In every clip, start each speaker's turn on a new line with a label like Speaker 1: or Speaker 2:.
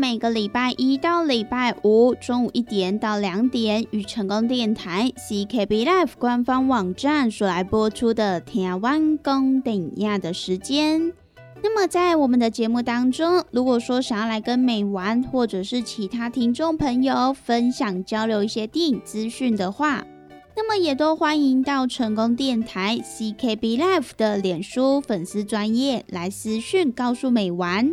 Speaker 1: 每个礼拜一到礼拜五中午一点到两点，与成功电台 CKB Life 官方网站所来播出的台湾公等亚的时间。那么在我们的节目当中，如果说想要来跟美玩或者是其他听众朋友分享交流一些电影资讯的话，那么也都欢迎到成功电台 CKB Life 的脸书粉丝专业来私讯告诉美玩。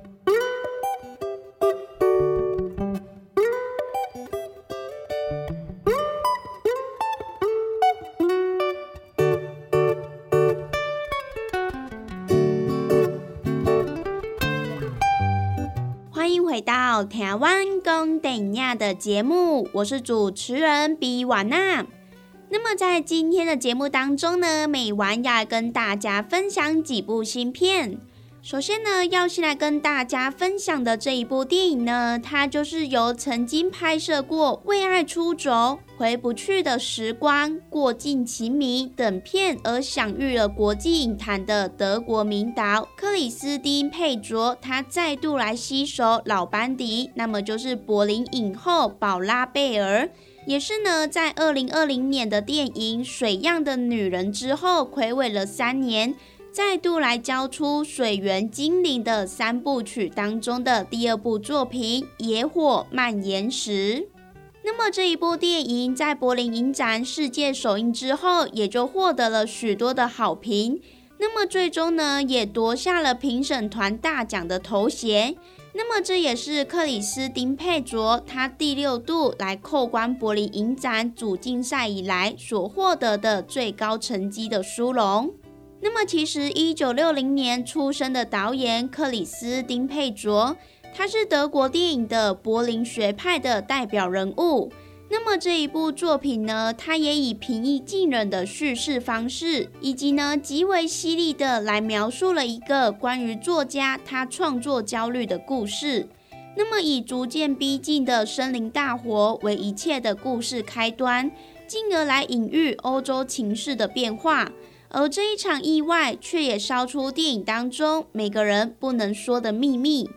Speaker 1: 台湾公等亚的节目，我是主持人比瓦娜。那么在今天的节目当中呢，美晚要跟大家分享几部新片。首先呢，要先来跟大家分享的这一部电影呢，它就是由曾经拍摄过《为爱出走》《回不去的时光》《过境情迷》等片而享誉了国际影坛的德国名导克里斯汀·佩卓，他再度来携手老班底，那么就是柏林影后宝拉贝尔，也是呢在二零二零年的电影《水样的女人》之后，暌违了三年。再度来交出《水源精灵》的三部曲当中的第二部作品《野火蔓延时》。那么这一部电影在柏林影展世界首映之后，也就获得了许多的好评。那么最终呢，也夺下了评审团大奖的头衔。那么这也是克里斯汀佩卓他第六度来扣关柏林影展主竞赛以来所获得的最高成绩的殊荣。那么，其实一九六零年出生的导演克里斯汀佩卓，他是德国电影的柏林学派的代表人物。那么这一部作品呢，他也以平易近人的叙事方式，以及呢极为犀利的来描述了一个关于作家他创作焦虑的故事。那么以逐渐逼近的森林大火为一切的故事开端，进而来隐喻欧洲情势的变化。而这一场意外，却也烧出电影当中每个人不能说的秘密。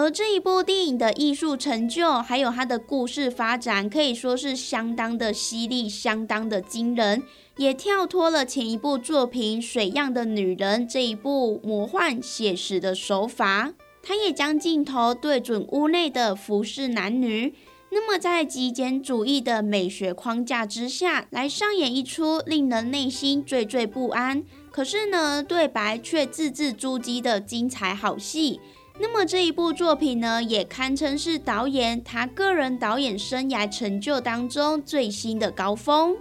Speaker 1: 而这一部电影的艺术成就，还有它的故事发展，可以说是相当的犀利，相当的惊人，也跳脱了前一部作品《水样的女人》这一部魔幻写实的手法。它也将镜头对准屋内的服饰男女。那么，在极简主义的美学框架之下，来上演一出令人内心惴惴不安，可是呢，对白却字字珠玑的精彩好戏。那么这一部作品呢，也堪称是导演他个人导演生涯成就当中最新的高峰。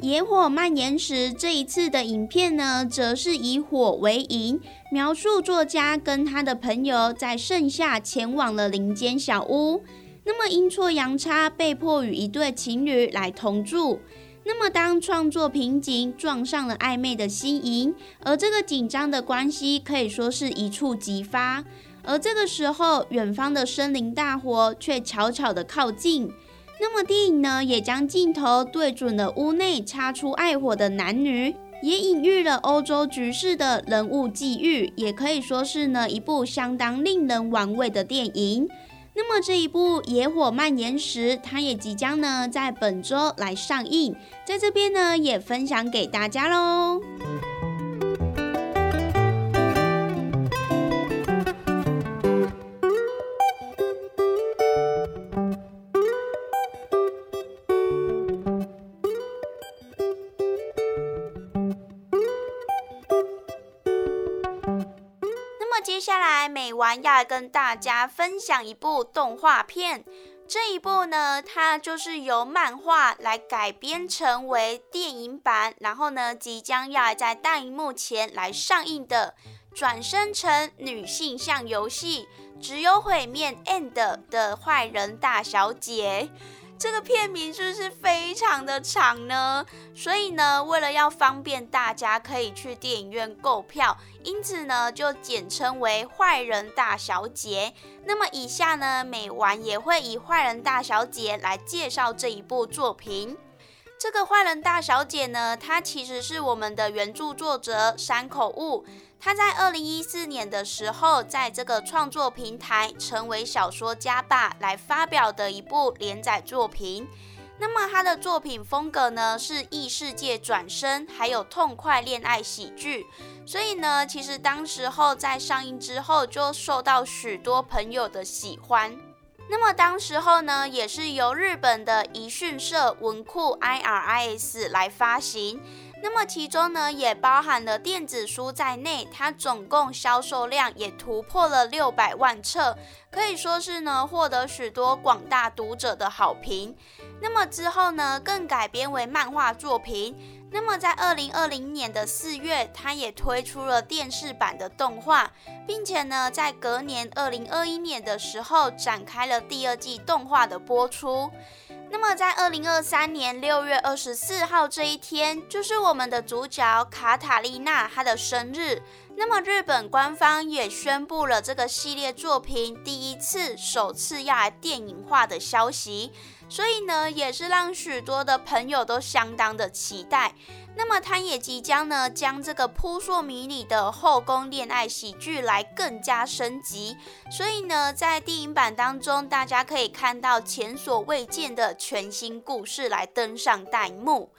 Speaker 1: 野火蔓延时，这一次的影片呢，则是以火为引，描述作家跟他的朋友在盛夏前往了林间小屋，那么阴错阳差被迫与一对情侣来同住。那么当创作瓶颈撞上了暧昧的心仪，而这个紧张的关系可以说是一触即发。而这个时候，远方的森林大火却悄悄的靠近。那么电影呢，也将镜头对准了屋内擦出爱火的男女，也隐喻了欧洲局势的人物际遇，也可以说是呢一部相当令人玩味的电影。那么这一部《野火蔓延时》，它也即将呢在本周来上映，在这边呢也分享给大家喽。要跟大家分享一部动画片，这一部呢，它就是由漫画来改编成为电影版，然后呢，即将要在大荧幕前来上映的《转身成女性向游戏》，只有毁灭 end 的坏人大小姐。这个片名是不是非常的长呢？所以呢，为了要方便大家可以去电影院购票，因此呢，就简称为《坏人大小姐》。那么以下呢，美完也会以《坏人大小姐》来介绍这一部作品。这个《坏人大小姐》呢，它其实是我们的原著作者山口悟。他在二零一四年的时候，在这个创作平台成为小说家吧来发表的一部连载作品。那么他的作品风格呢是异世界转生，还有痛快恋爱喜剧。所以呢，其实当时候在上映之后就受到许多朋友的喜欢。那么当时候呢，也是由日本的宜讯社文库 IRIS 来发行。那么其中呢，也包含了电子书在内，它总共销售量也突破了六百万册，可以说是呢获得许多广大读者的好评。那么之后呢，更改编为漫画作品。那么在二零二零年的四月，它也推出了电视版的动画，并且呢，在隔年二零二一年的时候，展开了第二季动画的播出。那么，在二零二三年六月二十四号这一天，就是我们的主角卡塔丽娜她的生日。那么，日本官方也宣布了这个系列作品第一次、首次要来电影化的消息。所以呢，也是让许多的朋友都相当的期待。那么，他也即将呢，将这个扑朔迷离的后宫恋爱喜剧来更加升级。所以呢，在电影版当中，大家可以看到前所未见的全新故事来登上大荧幕。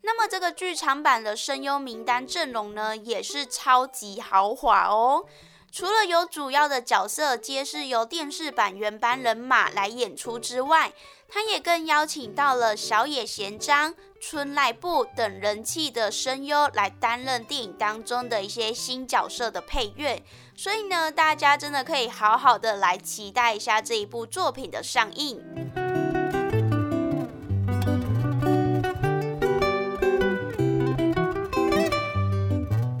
Speaker 1: 那么，这个剧场版的声优名单阵容呢，也是超级豪华哦。除了有主要的角色皆是由电视版原班人马来演出之外，他也更邀请到了小野贤章、春濑部等人气的声优来担任电影当中的一些新角色的配乐。所以呢，大家真的可以好好的来期待一下这一部作品的上映。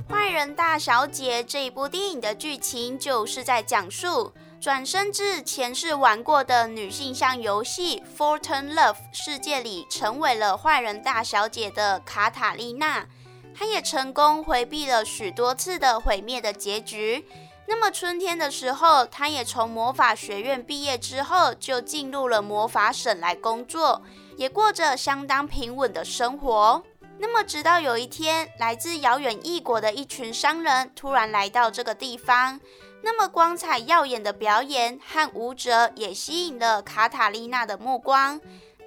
Speaker 1: 坏人大小姐这一部电影的剧情就是在讲述转生至前世玩过的女性向游戏《Fortune Love》世界里，成为了坏人大小姐的卡塔丽娜。她也成功回避了许多次的毁灭的结局。那么春天的时候，她也从魔法学院毕业之后，就进入了魔法省来工作，也过着相当平稳的生活。那么，直到有一天，来自遥远异国的一群商人突然来到这个地方。那么，光彩耀眼的表演和舞者也吸引了卡塔丽娜的目光。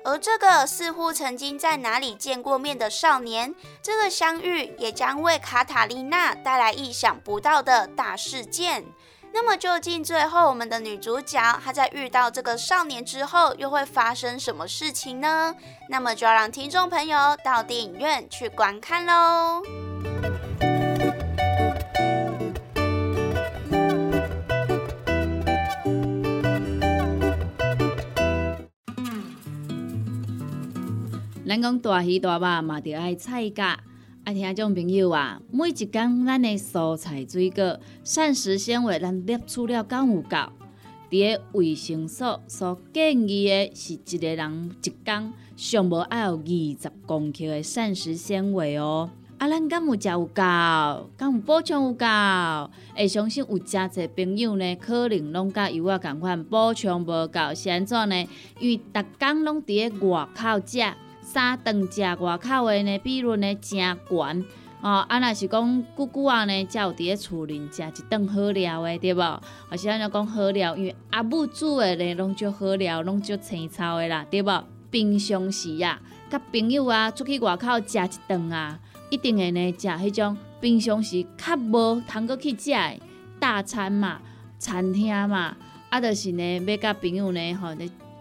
Speaker 1: 而这个似乎曾经在哪里见过面的少年，这个相遇也将为卡塔丽娜带来意想不到的大事件。那么究竟最后我们的女主角她在遇到这个少年之后又会发生什么事情呢？那么就要让听众朋友到电影院去观看喽。
Speaker 2: 咱讲大鱼大肉嘛，就爱菜价。啊，听众朋友啊，每一工咱的蔬菜水果、膳食纤维，咱摄取了够有够？伫个卫生所所建议的是一个人一工上无爱有二十公克的膳食纤维哦。啊，咱敢有食有够？敢有补充有够？会相信有诚侪朋友呢，可能拢甲有我共款补充无够，是安怎呢？因为逐工拢伫个外口食。三顿食外口的呢，比率呢真悬哦，啊，若是讲久久啊呢，才有伫咧厝里食一顿好料的，对无？而是安尼讲好料，因为阿母煮的呢，拢足好料，拢足青草的啦，对无？平常时啊，甲朋友啊出去外口食一顿啊，一定会呢食迄种平常时较无通过去食的大餐嘛，餐厅嘛，啊，就是呢要甲朋友呢吼，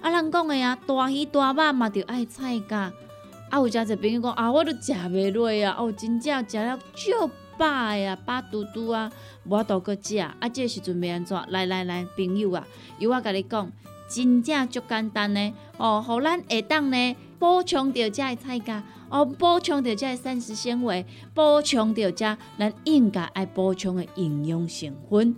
Speaker 2: 啊，人讲的啊，大鱼大肉嘛，着爱菜价。啊，有诚侪朋友讲啊，我都食袂落啊，哦，真正食了足饱的啊，饱嘟嘟啊，无度搁食。啊，这时阵要安怎？来来来，朋友啊，由我甲你讲，真正足简单呢。哦，互咱下当呢补充着遮的菜价，哦，补充着遮的膳食纤维，补充着遮咱应该爱补充的营养成分。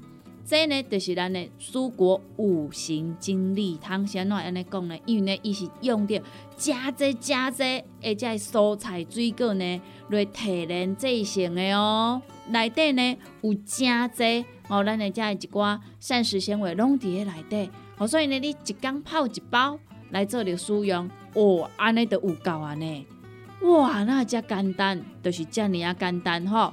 Speaker 2: 这呢，就是咱的蔬果五行精力汤，先怎安尼讲呢？因为呢，伊是用着加济加济，而且蔬菜水果呢来提炼制成的哦。内底呢有加济哦，咱的遮一寡膳食纤维拢伫咧内底。哦，所以呢，你一缸泡一包来做着使用，哦，安尼就有够安尼。哇，那遮简单，就是遮尔啊简单吼。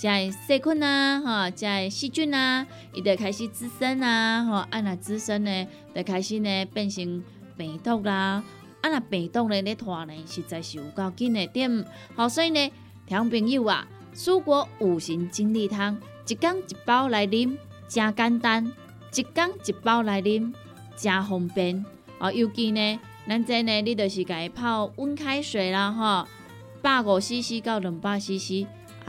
Speaker 2: 在细菌啊，哈，在细菌啊，伊就开始滋生啊，吼，啊那滋生呢，就开始呢变成病毒啦，啊那病毒呢咧拖呢，实在是有够紧的点，好，所以呢，听朋友啊，蔬果五行精力汤，一缸一包来啉，真简单，一缸一包来啉，真方便，哦，尤其呢，咱这呢，你就是家泡温开水啦，吼，百五 CC 到两百 CC。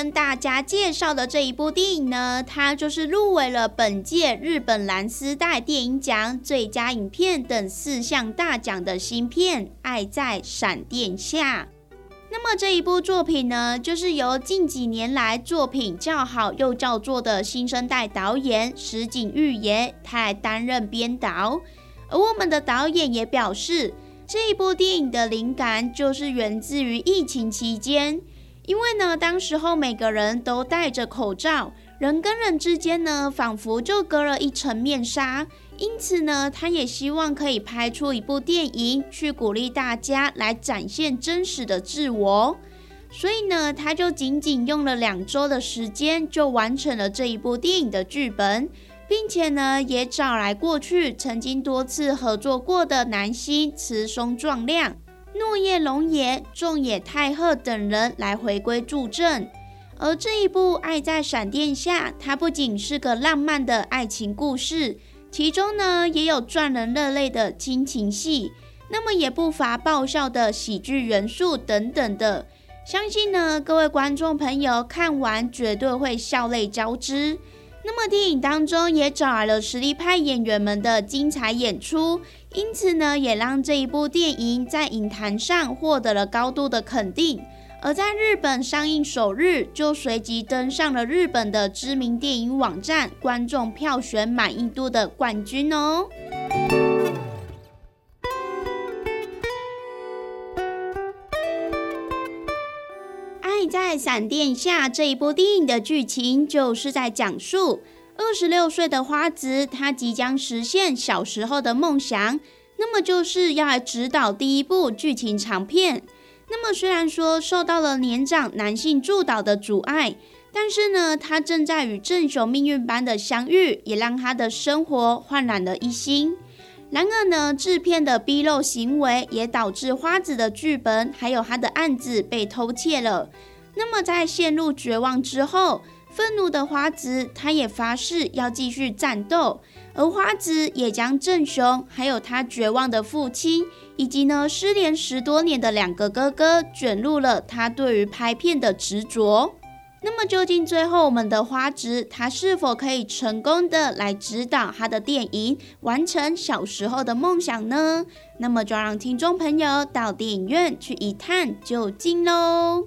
Speaker 1: 跟大家介绍的这一部电影呢，它就是入围了本届日本蓝丝带电影奖最佳影片等四项大奖的新片《爱在闪电下》。那么这一部作品呢，就是由近几年来作品较好又叫座的新生代导演石井玉也他来担任编导。而我们的导演也表示，这一部电影的灵感就是源自于疫情期间。因为呢，当时候每个人都戴着口罩，人跟人之间呢，仿佛就隔了一层面纱。因此呢，他也希望可以拍出一部电影，去鼓励大家来展现真实的自我。所以呢，他就仅仅用了两周的时间，就完成了这一部电影的剧本，并且呢，也找来过去曾经多次合作过的男星慈松壮亮。诺叶龙也、仲野太贺等人来回归助阵，而这一部《爱在闪电下》，它不仅是个浪漫的爱情故事，其中呢也有赚人热泪的亲情戏，那么也不乏爆笑的喜剧元素等等的。相信呢各位观众朋友看完绝对会笑泪交织。那么电影当中也找来了实力派演员们的精彩演出。因此呢，也让这一部电影在影坛上获得了高度的肯定，而在日本上映首日就随即登上了日本的知名电影网站观众票选满意度的冠军哦。《爱在闪电下》这一部电影的剧情就是在讲述。二十六岁的花子，他即将实现小时候的梦想，那么就是要来指导第一部剧情长片。那么虽然说受到了年长男性助导的阻碍，但是呢，他正在与正雄命运般的相遇，也让他的生活焕然了一新。然而呢，制片的逼漏行为也导致花子的剧本还有他的案子被偷窃了。那么在陷入绝望之后。愤怒的花子，他也发誓要继续战斗，而花子也将正雄，还有他绝望的父亲，以及呢失联十多年的两个哥哥，卷入了他对于拍片的执着。那么，究竟最后我们的花子，他是否可以成功的来指导他的电影，完成小时候的梦想呢？那么，就让听众朋友到电影院去一探究竟喽。